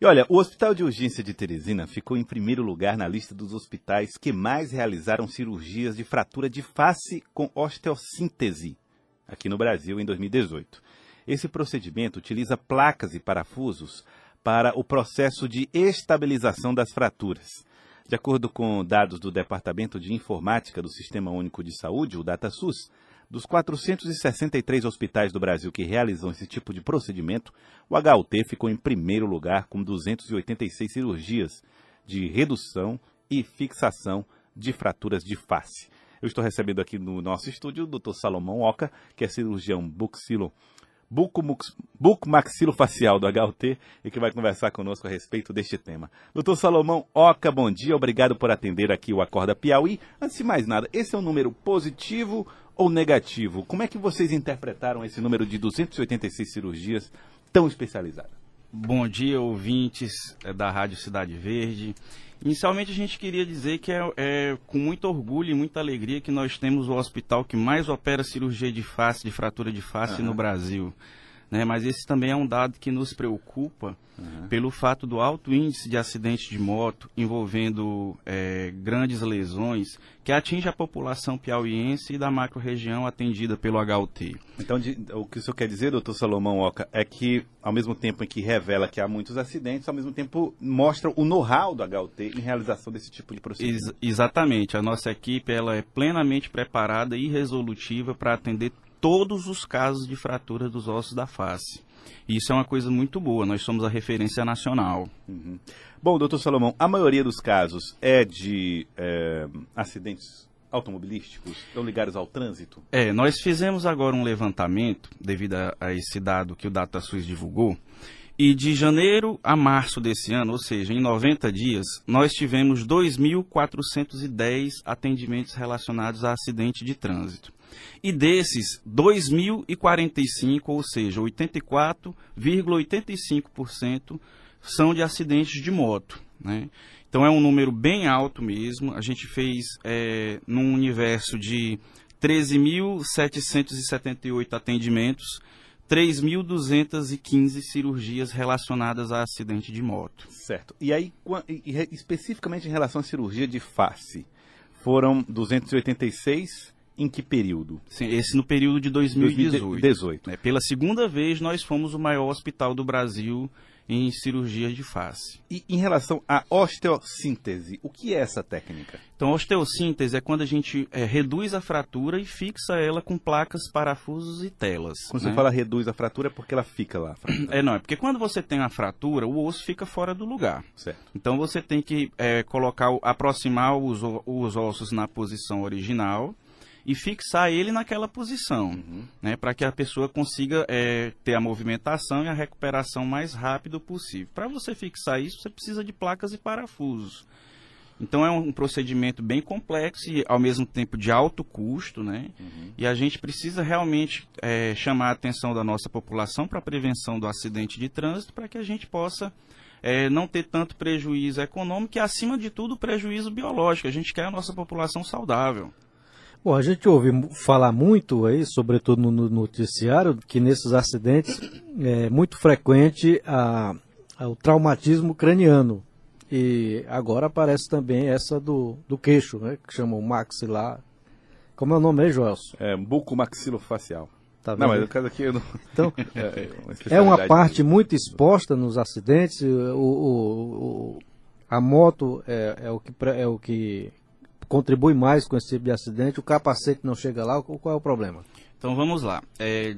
E olha, o Hospital de Urgência de Teresina ficou em primeiro lugar na lista dos hospitais que mais realizaram cirurgias de fratura de face com osteossíntese aqui no Brasil em 2018. Esse procedimento utiliza placas e parafusos para o processo de estabilização das fraturas. De acordo com dados do Departamento de Informática do Sistema Único de Saúde, o DataSUS, dos 463 hospitais do Brasil que realizam esse tipo de procedimento, o HUT ficou em primeiro lugar com 286 cirurgias de redução e fixação de fraturas de face. Eu estou recebendo aqui no nosso estúdio o Dr. Salomão Oca, que é cirurgião buxilo bucomaxilofacial do HUT e que vai conversar conosco a respeito deste tema. Doutor Salomão Oca, bom dia, obrigado por atender aqui o Acorda Piauí. Antes de mais nada, esse é um número positivo ou negativo? Como é que vocês interpretaram esse número de 286 cirurgias tão especializadas? Bom dia, ouvintes eh, da Rádio Cidade Verde. Inicialmente, a gente queria dizer que é, é, com muito orgulho e muita alegria que nós temos o hospital que mais opera cirurgia de face, de fratura de face uhum. no Brasil. Né? Mas esse também é um dado que nos preocupa uhum. pelo fato do alto índice de acidentes de moto envolvendo é, grandes lesões que atinge a população piauiense e da macro-região atendida pelo HUT. Então, de, o que o senhor quer dizer, doutor Salomão Oca, é que ao mesmo tempo em que revela que há muitos acidentes, ao mesmo tempo mostra o know-how do HUT em realização desse tipo de procedimento. Ex exatamente. A nossa equipe ela é plenamente preparada e resolutiva para atender todos os casos de fratura dos ossos da face. Isso é uma coisa muito boa, nós somos a referência nacional. Uhum. Bom, doutor Salomão, a maioria dos casos é de é, acidentes automobilísticos, estão ligados ao trânsito? É, nós fizemos agora um levantamento, devido a, a esse dado que o DataSUS divulgou, e de janeiro a março desse ano, ou seja, em 90 dias, nós tivemos 2.410 atendimentos relacionados a acidente de trânsito. E desses, 2.045, ou seja, 84,85% são de acidentes de moto. Né? Então é um número bem alto mesmo. A gente fez é, num universo de 13.778 atendimentos, 3.215 cirurgias relacionadas a acidente de moto. Certo. E aí, especificamente em relação à cirurgia de face, foram 286 em que período? Sim, esse no período de 2018. 2018. Né? Pela segunda vez, nós fomos o maior hospital do Brasil em cirurgia de face. E em relação à osteossíntese, o que é essa técnica? Então, osteossíntese é quando a gente é, reduz a fratura e fixa ela com placas, parafusos e telas. Quando né? você fala reduz a fratura, é porque ela fica lá. É, não, é porque quando você tem a fratura, o osso fica fora do lugar. Certo. Então, você tem que é, colocar, aproximar os, os ossos na posição original e fixar ele naquela posição, uhum. né, para que a pessoa consiga é, ter a movimentação e a recuperação mais rápido possível. Para você fixar isso, você precisa de placas e parafusos. Então é um procedimento bem complexo e ao mesmo tempo de alto custo, né? Uhum. E a gente precisa realmente é, chamar a atenção da nossa população para a prevenção do acidente de trânsito, para que a gente possa é, não ter tanto prejuízo econômico e, acima de tudo, prejuízo biológico. A gente quer a nossa população saudável. Bom, a gente ouve falar muito aí, sobretudo no noticiário, que nesses acidentes é muito frequente a, a, o traumatismo craniano. E agora aparece também essa do, do queixo, né, que chama o maxilar. Como é o nome aí, Joelson? É, bucomaxilofacial. Tá não, mas o caso aqui eu não... Então, é, é, uma, é uma parte muito exposta nos acidentes. O, o, o a moto é, é, o que, é o que contribui mais com esse tipo de acidente, o capacete não chega lá, qual é o problema? Então vamos lá. É,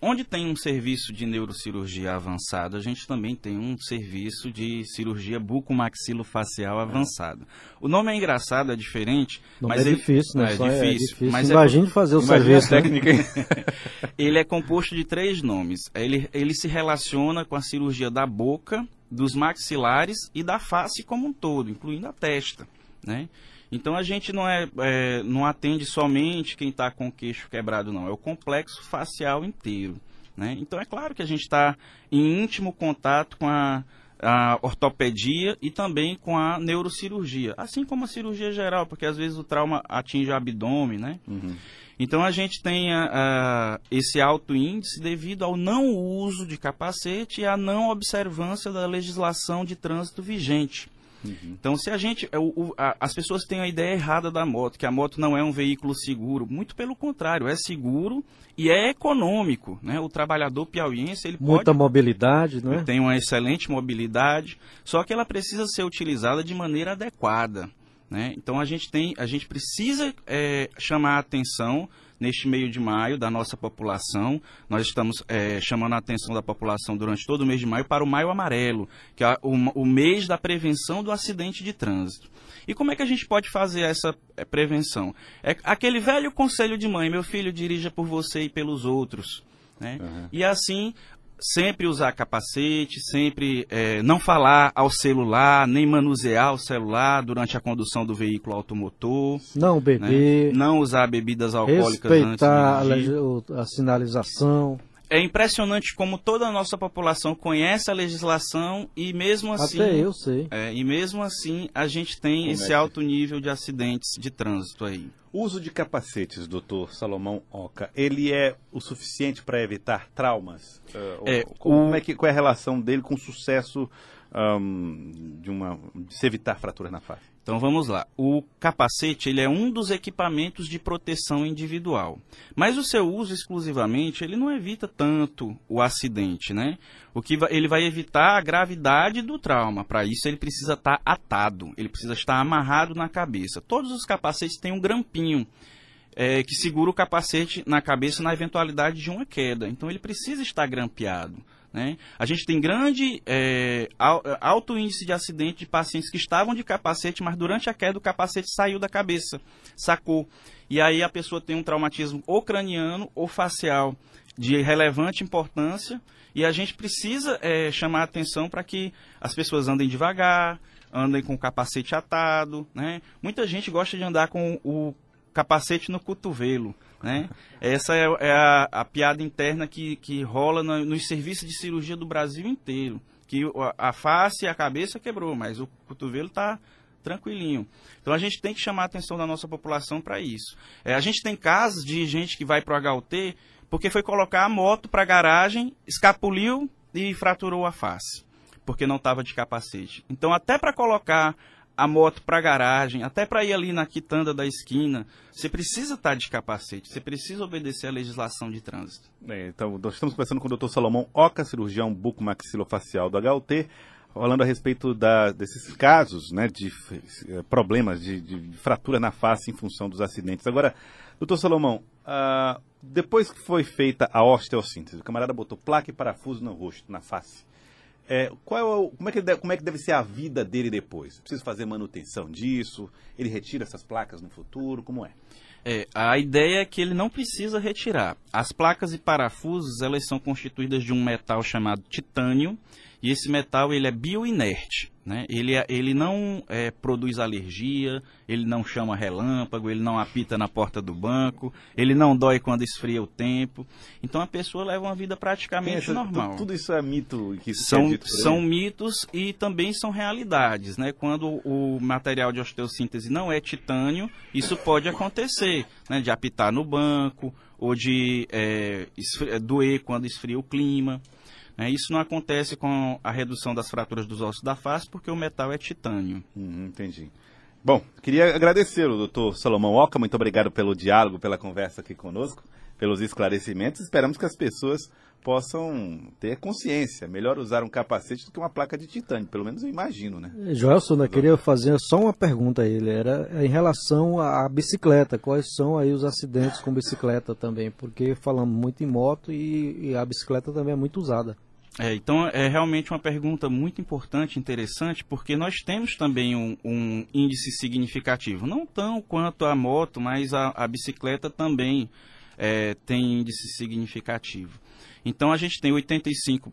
onde tem um serviço de neurocirurgia avançada, a gente também tem um serviço de cirurgia bucomaxilofacial avançada. O nome é engraçado, é diferente, mas é ele, difícil, né? É, é difícil, difícil. Mas é Imagine é, fazer o serviço. Né? técnica. ele é composto de três nomes. Ele, ele se relaciona com a cirurgia da boca, dos maxilares e da face como um todo, incluindo a testa, né? Então a gente não, é, é não atende somente quem está com o queixo quebrado, não. É o complexo facial inteiro. Né? Então é claro que a gente está em íntimo contato com a, a ortopedia e também com a neurocirurgia, assim como a cirurgia geral, porque às vezes o trauma atinge o abdômen, né? Uhum. Então a gente tem a, a, esse alto índice devido ao não uso de capacete e à não observância da legislação de trânsito vigente. Uhum. Então, se a gente. O, o, a, as pessoas têm a ideia errada da moto, que a moto não é um veículo seguro. Muito pelo contrário, é seguro e é econômico. Né? O trabalhador piauiense. Ele Muita pode, mobilidade, não é? Tem uma excelente mobilidade, só que ela precisa ser utilizada de maneira adequada. Né? Então a gente tem, a gente precisa é, chamar a atenção neste meio de maio da nossa população. Nós estamos é, chamando a atenção da população durante todo o mês de maio para o Maio Amarelo, que é o, o mês da prevenção do acidente de trânsito. E como é que a gente pode fazer essa é, prevenção? É aquele velho conselho de mãe: meu filho dirija por você e pelos outros. Né? Uhum. E assim sempre usar capacete, sempre é, não falar ao celular, nem manusear o celular durante a condução do veículo automotor. Não beber. Né? Não usar bebidas alcoólicas respeitar antes a, a sinalização. É impressionante como toda a nossa população conhece a legislação e mesmo assim. Até eu sei. É, e mesmo assim a gente tem como esse é alto nível de acidentes de trânsito aí. O uso de capacetes, doutor Salomão Oca, ele é o suficiente para evitar traumas? Uh, é, como o... é que, qual é a relação dele com o sucesso um, de, uma, de se evitar fraturas na face? Então vamos lá. O capacete ele é um dos equipamentos de proteção individual, mas o seu uso exclusivamente ele não evita tanto o acidente, né? O que ele vai evitar a gravidade do trauma. Para isso ele precisa estar atado, ele precisa estar amarrado na cabeça. Todos os capacetes têm um grampinho é, que segura o capacete na cabeça na eventualidade de uma queda. Então ele precisa estar grampeado. Né? A gente tem grande é, alto índice de acidente de pacientes que estavam de capacete, mas durante a queda o capacete saiu da cabeça, sacou. E aí a pessoa tem um traumatismo ou craniano ou facial de relevante importância e a gente precisa é, chamar atenção para que as pessoas andem devagar, andem com o capacete atado. Né? Muita gente gosta de andar com o capacete no cotovelo. Né? Essa é, é a, a, piada interna que, que rola no, nos serviços de cirurgia do Brasil inteiro. Que a, a face e a cabeça quebrou, mas o cotovelo está tranquilinho. Então a gente tem que chamar a atenção da nossa população para isso. É, a gente tem casos de gente que vai para o HUT porque foi colocar a moto para a garagem, escapuliu e fraturou a face, porque não estava de capacete. Então até para colocar a moto para garagem, até para ir ali na quitanda da esquina, você precisa estar tá de capacete, você precisa obedecer à legislação de trânsito. É, então, nós estamos conversando com o Dr. Salomão Oca, cirurgião bucomaxilofacial do HUT, falando a respeito da, desses casos né, de eh, problemas de, de, fratura na face em função dos acidentes. Agora, doutor Salomão, uh, depois que foi feita a osteossíntese, o camarada botou placa e parafuso no rosto, na face. É, qual é o, como, é que deve, como é que deve ser a vida dele depois? Precisa fazer manutenção disso? Ele retira essas placas no futuro? Como é? É, a ideia é que ele não precisa retirar. As placas e parafusos, elas são constituídas de um metal chamado titânio, e esse metal ele é bioinerte. Né? Ele, é, ele não é, produz alergia, ele não chama relâmpago, ele não apita na porta do banco, ele não dói quando esfria o tempo. Então a pessoa leva uma vida praticamente essa, normal. Tudo isso é mito que são, são mitos e também são realidades. Né? Quando o material de osteossíntese não é titânio, isso pode acontecer, né? de apitar no banco ou de é, doer quando esfria o clima. É, isso não acontece com a redução das fraturas dos ossos da face, porque o metal é titânio. Hum, entendi. Bom, queria agradecer o doutor Salomão Oca, muito obrigado pelo diálogo, pela conversa aqui conosco, pelos esclarecimentos. Esperamos que as pessoas possam ter consciência. Melhor usar um capacete do que uma placa de titânio, pelo menos eu imagino, né? Joelson, eu queria fazer só uma pergunta a ele, era em relação à bicicleta, quais são aí os acidentes com bicicleta também, porque falamos muito em moto e, e a bicicleta também é muito usada. É, então é realmente uma pergunta muito importante, interessante, porque nós temos também um, um índice significativo, não tão quanto a moto, mas a, a bicicleta também é, tem índice significativo. Então a gente tem 85%,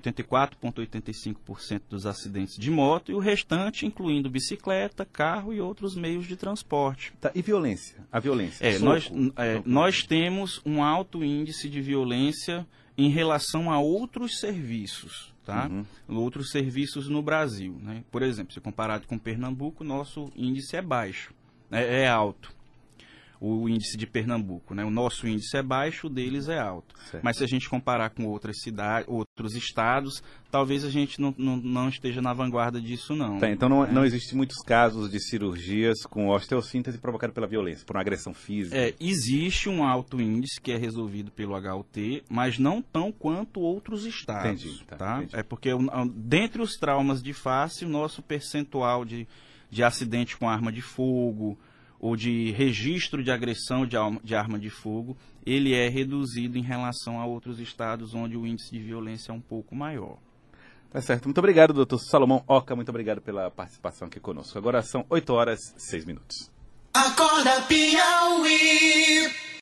84,85% dos acidentes de moto e o restante incluindo bicicleta, carro e outros meios de transporte. Tá, e violência? A violência? É, nós, é, nós temos um alto índice de violência em relação a outros serviços, tá? Uhum. Outros serviços no Brasil, né? Por exemplo, se comparado com Pernambuco, nosso índice é baixo, é, é alto. O índice de Pernambuco. Né? O nosso índice é baixo, o deles é alto. Certo. Mas se a gente comparar com outras cidades, outros estados, talvez a gente não, não, não esteja na vanguarda disso, não. Tá, então não, é. não existem muitos casos de cirurgias com osteossíntese provocada pela violência, por uma agressão física? É, existe um alto índice que é resolvido pelo HUT, mas não tão quanto outros estados. Entendi, tá, tá? Entendi. É porque dentre os traumas de face, o nosso percentual de, de acidente com arma de fogo, ou de registro de agressão de, de arma de fogo, ele é reduzido em relação a outros estados onde o índice de violência é um pouco maior. Tá certo. Muito obrigado, doutor Salomão Oca. Muito obrigado pela participação aqui conosco. Agora são 8 horas e 6 minutos. Acorda, Piauí.